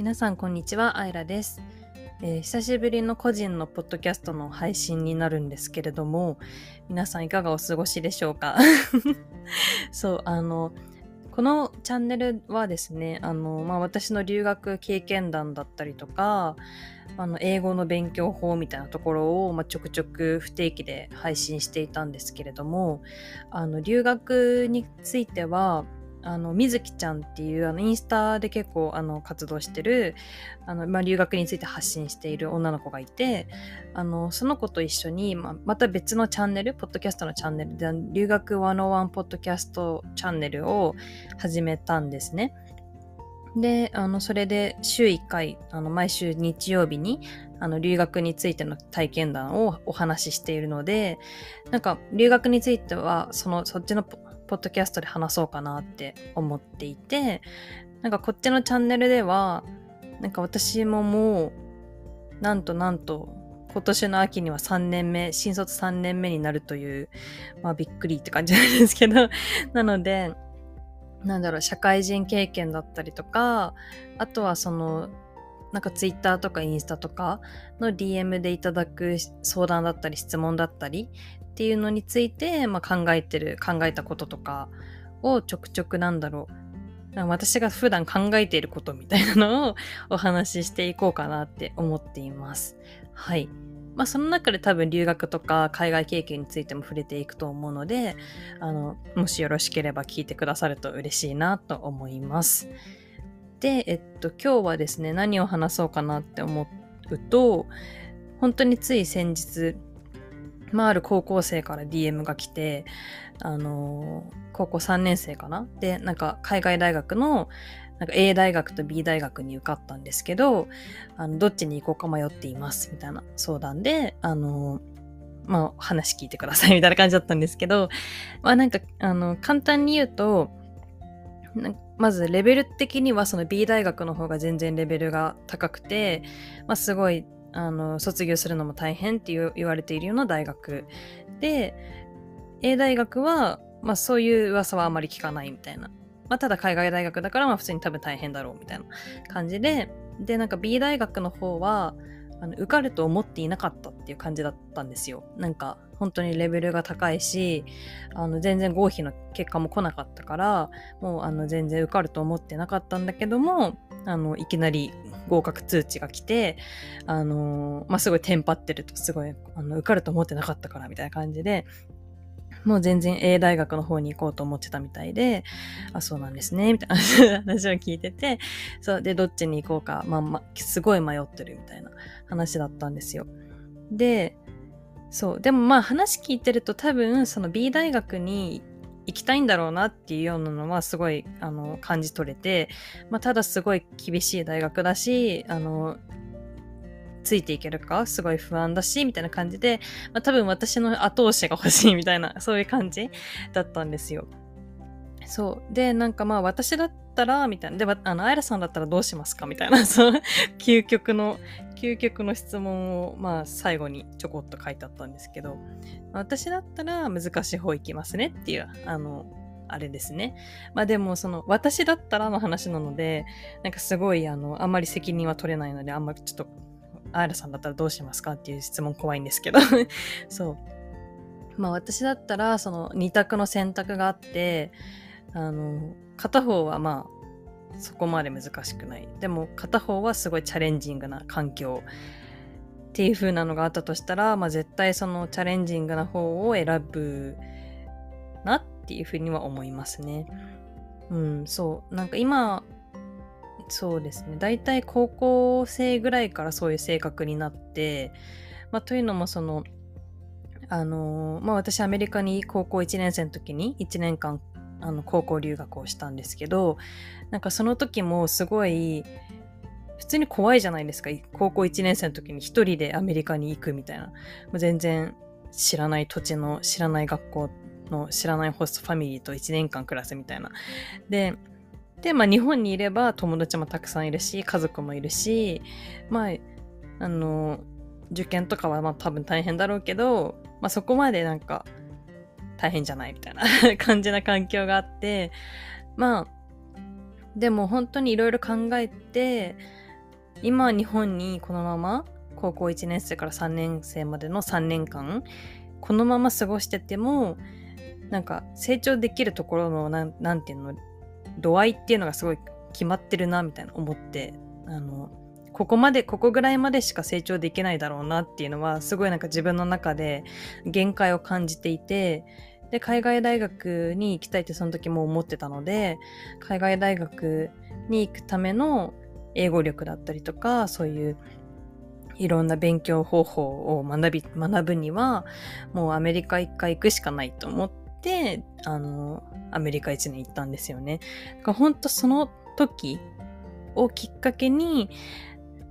皆さんこんにちは、あいらです、えー、久しぶりの個人のポッドキャストの配信になるんですけれども、皆さんいかがお過ごしでしょうか？そう、あの、このチャンネルはですね、あの、まあ、私の留学経験談だったりとか、あの、英語の勉強法みたいなところを、まあ、ちょくちょく不定期で配信していたんですけれども、あの、留学については、あの、みずきちゃんっていう、あの、インスタで結構、あの、活動してる、あの、まあ、留学について発信している女の子がいて、あの、その子と一緒に、まあ、また別のチャンネル、ポッドキャストのチャンネルで、留学101ポッドキャストチャンネルを始めたんですね。で、あの、それで週1回、あの、毎週日曜日に、あの、留学についての体験談をお話ししているので、なんか、留学については、その、そっちのポッドキャストで話そうかなって思っていて、なんかこっちのチャンネルでは、なんか私ももう、なんとなんと、今年の秋には3年目、新卒3年目になるという、まあびっくりって感じなんですけど、なので、なんだろう、社会人経験だったりとか、あとはその、なんかツイッターとかインスタとかの DM でいただく相談だったり質問だったりっていうのについて、まあ、考えてる、考えたこととかをちょくちょくなんだろう。私が普段考えていることみたいなのをお話ししていこうかなって思っています。はい。まあその中で多分留学とか海外経験についても触れていくと思うので、あの、もしよろしければ聞いてくださると嬉しいなと思います。で、えっと、今日はですね、何を話そうかなって思うと、本当につい先日、まあ、ある高校生から DM が来て、あのー、高校3年生かな？で、なんか海外大学の、なんか A 大学と B 大学に受かったんですけど、あの、どっちに行こうか迷っています、みたいな相談で、あのー、まあ、話聞いてください、みたいな感じだったんですけど、まあなんか、あの、簡単に言うと、まずレベル的にはその B 大学の方が全然レベルが高くて、まあすごいあの卒業するのも大変って言われているような大学で A 大学は、まあ、そういう噂はあまり聞かないみたいな、まあ、ただ海外大学だからまあ普通に多分大変だろうみたいな感じで。でなんか B 大学の方はあの受かると思っていなかったっていう感じだったんですよ。なんか本当にレベルが高いしあの全然合否の結果も来なかったからもうあの全然受かると思ってなかったんだけどもあのいきなり合格通知が来て、あの、まあ、すごいテンパってると、すごい、あの、受かると思ってなかったから、みたいな感じで、もう全然 A 大学の方に行こうと思ってたみたいで、あ、そうなんですね、みたいな話を聞いてて、そう、で、どっちに行こうか、まあ、ま、すごい迷ってるみたいな話だったんですよ。で、そう、でもまあ話聞いてると多分、その B 大学に行きたいんだろうなっていうようなのはすごいあの感じ取れて、まあ、ただすごい厳しい大学だしあのついていけるかすごい不安だしみたいな感じで、まあ、多分私の後押しが欲しいみたいなそういう感じだったんですよ。そう。で、なんかまあ私だったら、みたいな。で、あの、アイラさんだったらどうしますか？みたいな、その、究極の、究極の質問を、まあ最後にちょこっと書いてあったんですけど、私だったら難しい方行きますねっていう、あの、あれですね。まあでも、その、私だったらの話なので、なんかすごい、あの、あんまり責任は取れないので、あんまりちょっと、アイラさんだったらどうしますか？っていう質問怖いんですけど、そう。まあ私だったら、その二択の選択があって、あの、片方はまあ、そこまで難しくない。でも片方はすごいチャレンジングな環境っていう風なのがあったとしたら、まあ絶対そのチャレンジングな方を選ぶなっていう風には思いますね。うん、そう。なんか今、そうですね。大体高校生ぐらいからそういう性格になって、まあというのもその、あのまあ私アメリカに高校1年生の時に1年間あの高校留学をしたんですけどなんかその時もすごい普通に怖いじゃないですか。高校1年生の時に一人でアメリカに行くみたいな。もう全然知らない土地の知らない学校の知らないホストファミリーと1年間暮らすみたいな。でで、まあ、日本にいれば友達もたくさんいるし家族もいるしまああの受験とかはまあ多分大変だろうけど、まあ、そこまでなんか大変じゃないみたいな 感じな環境があって、まあ、でも本当にいろいろ考えて、今日本にこのまま高校1年生から3年生までの3年間このまま過ごしててもなんか成長できるところのなんなんていうの度合いっていうのがすごい決まってるなみたいな思ってあのここまでここぐらいまでしか成長できないだろうなっていうのはすごいなんか自分の中で限界を感じていてで海外大学に行きたいってその時も思ってたので海外大学に行くための英語力だったりとかそういういろんな勉強方法を学び学ぶにはもうアメリカ一回行くしかないと思ってあのアメリカ1年行ったんですよね。だから本当その時をきっかけに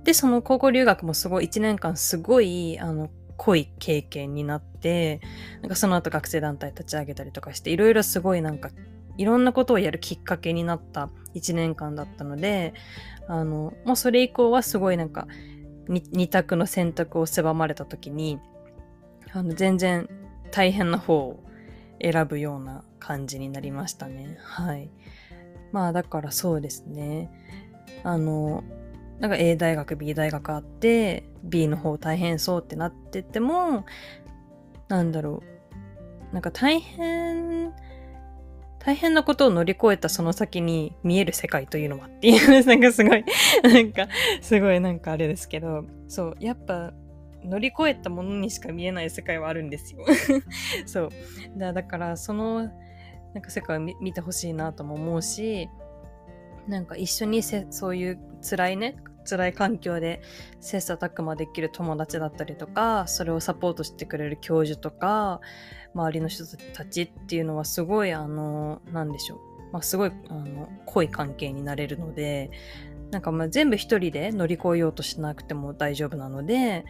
でその高校留学もすごい1年間すごいあの濃い経験になってなんかその後学生団体立ち上げたりとかしていろいろすごいなんかいろんなことをやるきっかけになった1年間だったのであのもうそれ以降はすごいなんか二択の選択を狭まれた時にあの全然大変な方を選ぶような感じになりましたね。はい。まあだからそうですね。あの、なんか A 大学、B 大学あって、B の方大変そうってなってても、なんだろう。なんか大変、大変なことを乗り越えたその先に見える世界というのはっていう、なんかすごい、なんか、すごいなんかあれですけど、そう、やっぱ乗り越えたものにしか見えない世界はあるんですよ。そう。だだから、その、なんか世界を見てほしいなとも思うし、なんか一緒にせそういう辛いね、辛い環境で切磋琢磨できる友達だったりとか、それをサポートしてくれる教授とか、周りの人たちっていうのはすごい、あの、なんでしょう。まあ、すごい、あの、濃い関係になれるので、なんかまあ全部一人で乗り越えようとしなくても大丈夫なので、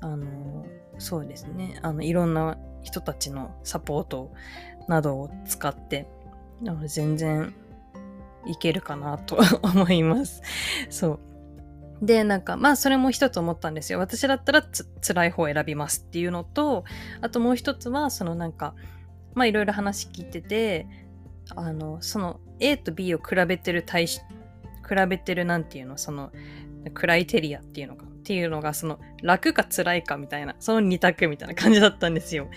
あの、そうですね。あの、いろんな人たちのサポートなどを使って、全然いけるかなと思います。そう。で、なんか、まあ、それも一つ思ったんですよ。私だったらつ辛い方を選びますっていうのと、あともう一つは、そのなんか、まあ、いろいろ話聞いてて、あの、その A と B を比べてる対比べてるなんていうの、その、クライテリアっていうのかっていうのが、その、楽か辛いかみたいな、その二択みたいな感じだったんですよ。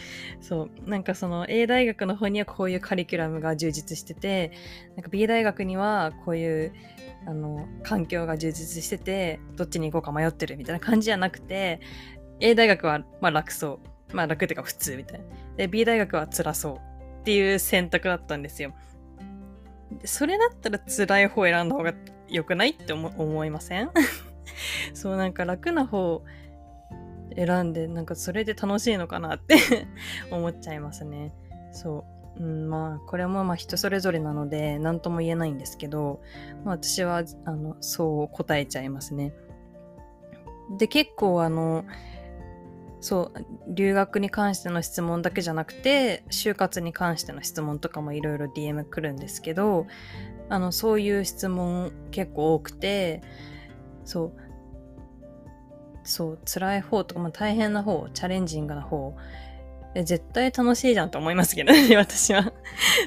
そう。なんかその A 大学の方にはこういうカリキュラムが充実してて、なんか B 大学にはこういう、あの、環境が充実してて、どっちに行こうか迷ってるみたいな感じじゃなくて、A 大学はまあ楽そう。まあ楽っていうか普通みたいな。で、B 大学は辛そうっていう選択だったんですよ。それだったら辛い方選んだ方が良くないって思いません？そうなんか楽な方選んでなんかそれで楽しいのかなって 思っちゃいますね。そう。うん、まあこれもまあ人それぞれなので何とも言えないんですけど、まあ、私はあのそう答えちゃいますね。で結構あのそう留学に関しての質問だけじゃなくて就活に関しての質問とかもいろいろ DM 来るんですけどあのそういう質問結構多くてそうそう辛い方とか、まあ、大変な方チャレンジングな方絶対楽しいじゃんと思いますけどね 私は。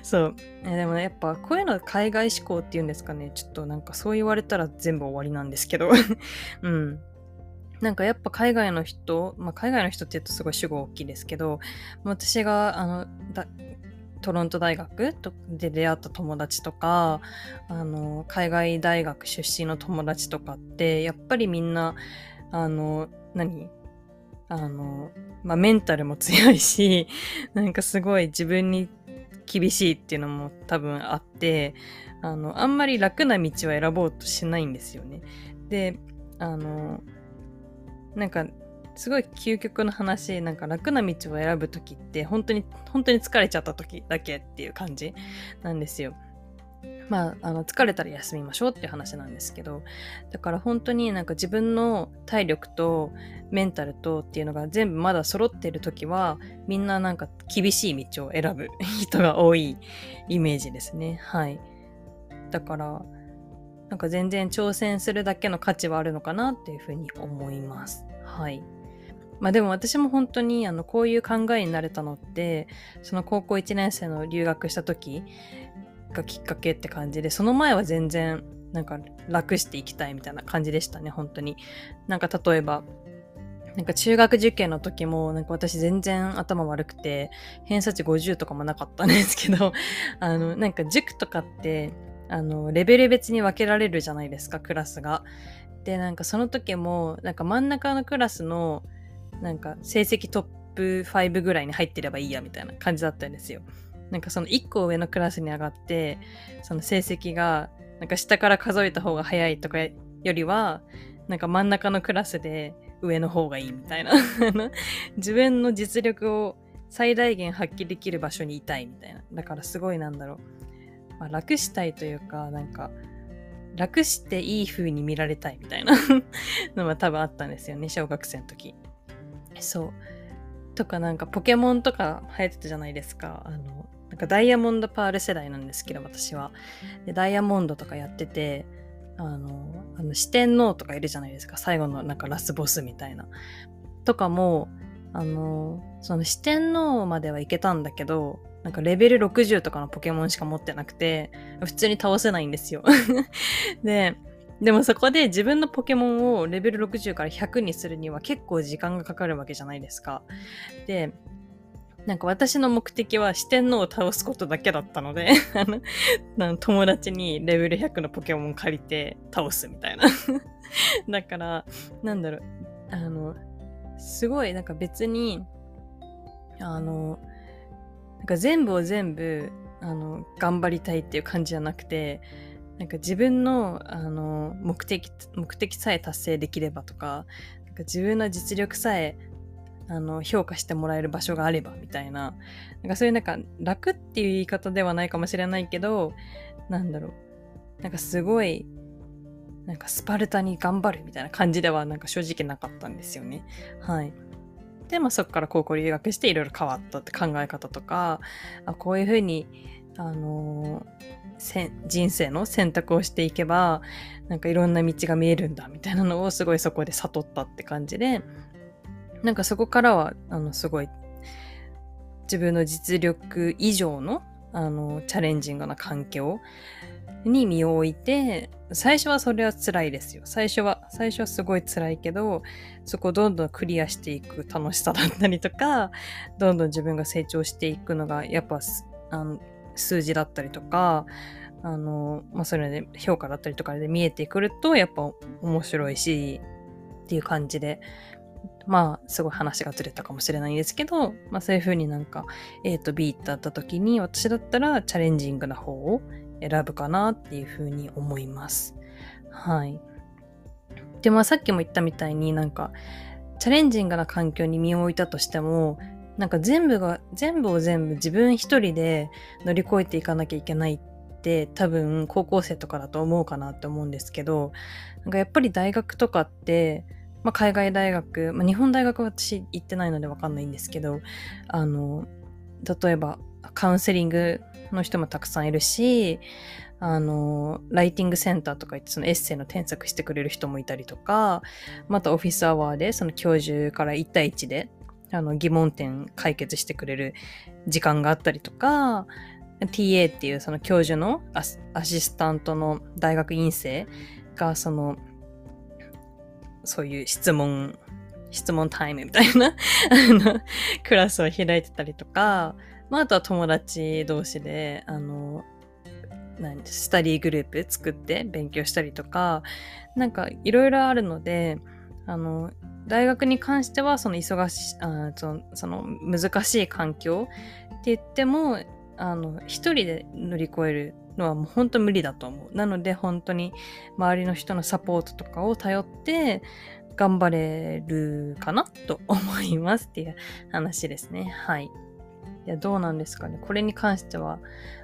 そう。えでもねやっぱこういうの海外志向っていうんですかね。ちょっとなんかそう言われたら全部終わりなんですけど。うん。なんかやっぱ海外の人、まあ、海外の人って言うとすごい主語大きいですけど、私があのトロント大学で出会った友達とか、あの、海外大学出身の友達とかって、やっぱりみんな、あの、何？あの、まあ、メンタルも強いし、なんかすごい自分に厳しいっていうのも多分あって、あの、あんまり楽な道は選ぼうとしないんですよね。で、あの、なんかすごい究極の話なんか楽な道を選ぶ時って本当に本当に疲れちゃった時だけっていう感じなんですよ。まあ、あの疲れたら休みましょうっていう話なんですけどだから本当になんか自分の体力とメンタルとっていうのが全部まだ揃ってる時はみんななんか厳しい道を選ぶ人が多いイメージですねはいだからなんか全然挑戦するだけの価値はあるのかなっていうふうに思います。はい。まあでも私も本当にあのこういう考えになれたのってその高校1年生の留学した時がきっかけって感じでその前は全然なんか楽していきたいみたいな感じでしたね、本当に。なんか例えば、なんか中学受験の時も、なんか私全然頭悪くて、偏差値50とかもなかったんですけど、あの、なんか塾とかって、あの、レベル別に分けられるじゃないですか、クラスが。で、なんかその時も、なんか真ん中のクラスの、なんか成績トップ5ぐらいに入ってればいいや、みたいな感じだったんですよ。なんかその1個上のクラスに上がって、その成績が、なんか下から数えた方が早いとかよりは、なんか真ん中のクラスで上の方がいいみたいな。自分の実力を最大限発揮できる場所にいたいみたいな。だからすごいなんだろう。まあ、楽したいというか、なんか、楽していい風に見られたいみたいな のは多分あったんですよね、小学生の時。そう。とかなんかポケモンとか流行ってたじゃないですか。あの、かダイヤモンドパール世代なんですけど、私は。で、ダイヤモンドとかやってて、あの、あの四天王とかいるじゃないですか。最後のなんかラスボスみたいな。とかも、あの、その四天王まではいけたんだけど、なんかレベル60とかのポケモンしか持ってなくて、普通に倒せないんですよ。で、でもそこで自分のポケモンをレベル60から100にするには結構時間がかかるわけじゃないですか。で、なんか私の目的は四天王を倒すことだけだったので あの、友達にレベル100のポケモン借りて倒すみたいな。だから、なんだろう、あの、すごいなんか別に、あの、なんか全部を全部、あの、頑張りたいっていう感じじゃなくて、なんか自分の、あの、目的、目的さえ達成できればとか、なんか自分の実力さえ、あの、評価してもらえる場所があれば、みたいな。なんかそういうなんか楽っていう言い方ではないかもしれないけど、なんだろう。なんかすごい、なんかスパルタに頑張るみたいな感じではなんか正直なかったんですよね。はい。で、まあ、そこから高校留学していろいろ変わったって考え方とか、あこういうふうに、あのー、人生の選択をしていけば、なんかいろんな道が見えるんだみたいなのをすごいそこで悟ったって感じで、なんかそこからは、あの、すごい自分の実力以上の、あの、チャレンジングな環境に身を置いて、最初はそれは辛いですよ。最初は、最初はすごい辛いけど、そこをどんどんクリアしていく楽しさだったりとか、どんどん自分が成長していくのが、やっぱ、あの数字だったりとか、あの、まあ、それで評価だったりとかで見えてくると、やっぱ面白いし、っていう感じで、まあ、すごい話がずれたかもしれないんですけど、まあそういう風になんか A と B ってあった時に、私だったらチャレンジングな方を選ぶかなっていうふうに思います。はい。で、まあさっきも言ったみたいになんか、チャレンジングな環境に身を置いたとしても、なんか全部が、全部を全部自分一人で乗り越えていかなきゃいけないって多分高校生とかだと思うかなって思うんですけど、なんかやっぱり大学とかって、まあ、海外大学、まあ、日本大学は私行ってないのでわかんないんですけど、あの、例えばカウンセリングの人もたくさんいるし、あの、ライティングセンターとか言ってそのエッセイの添削してくれる人もいたりとか、またオフィスアワーでその教授から1対1であの疑問点解決してくれる時間があったりとか、TA っていうその教授のアシスタントの大学院生がそのそういう質問質問タイムみたいな あのクラスを開いてたりとか、まあ、あとは友達同士で、あの、何スタディグループ作って勉強したりとか、なんかいろいろあるので、あの、大学に関してはその忙しい、あその難しい環境って言っても、あの、一人で乗り越えるのはもう本当無理だと思う。なので本当に周りの人のサポートとかを頼って頑張れるかなと思いますっていう話ですね。はい。いや、どうなんですかね。これに関しては、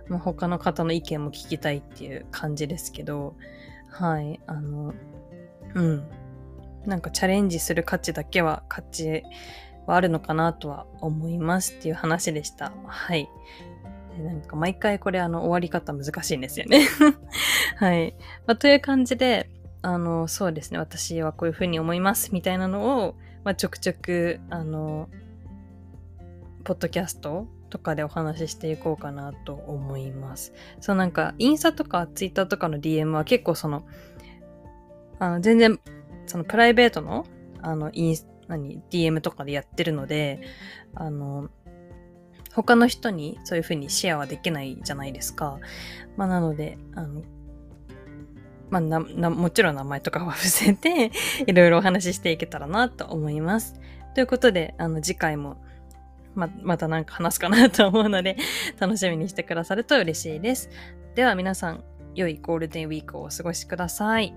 まあ、他の方の意見も聞きたいっていう感じですけど、はい、あの、うん。なんかチャレンジする価値だけは、価値はあるのかなとは思いますっていう話でした。はい。でなんか毎回これあの終わり方難しいんですよね はい。まあ、という感じで、あの、そうですね。私はこういうふうに思いますみたいなのを、まあ、ちょくちょく、あの、ポッドキャストとかでお話ししていこうかなと思います。そうなんか、インスタとかツイッターとかの DM は結構その、あの、全然、そのプライベートの、あの、インス、何、DM とかでやってるので、あの、他の人にそういう風にシェアはできないじゃないですか。まあ、なので、あの、まあ、な、な、もちろん名前とかは伏せて、いろいろお話ししていけたらなと思います。ということで、あの、次回も、ま、またなんか話すかなと思うので、楽しみにしてくださると嬉しいです。では皆さん、良いゴールデンウィークをお過ごしください。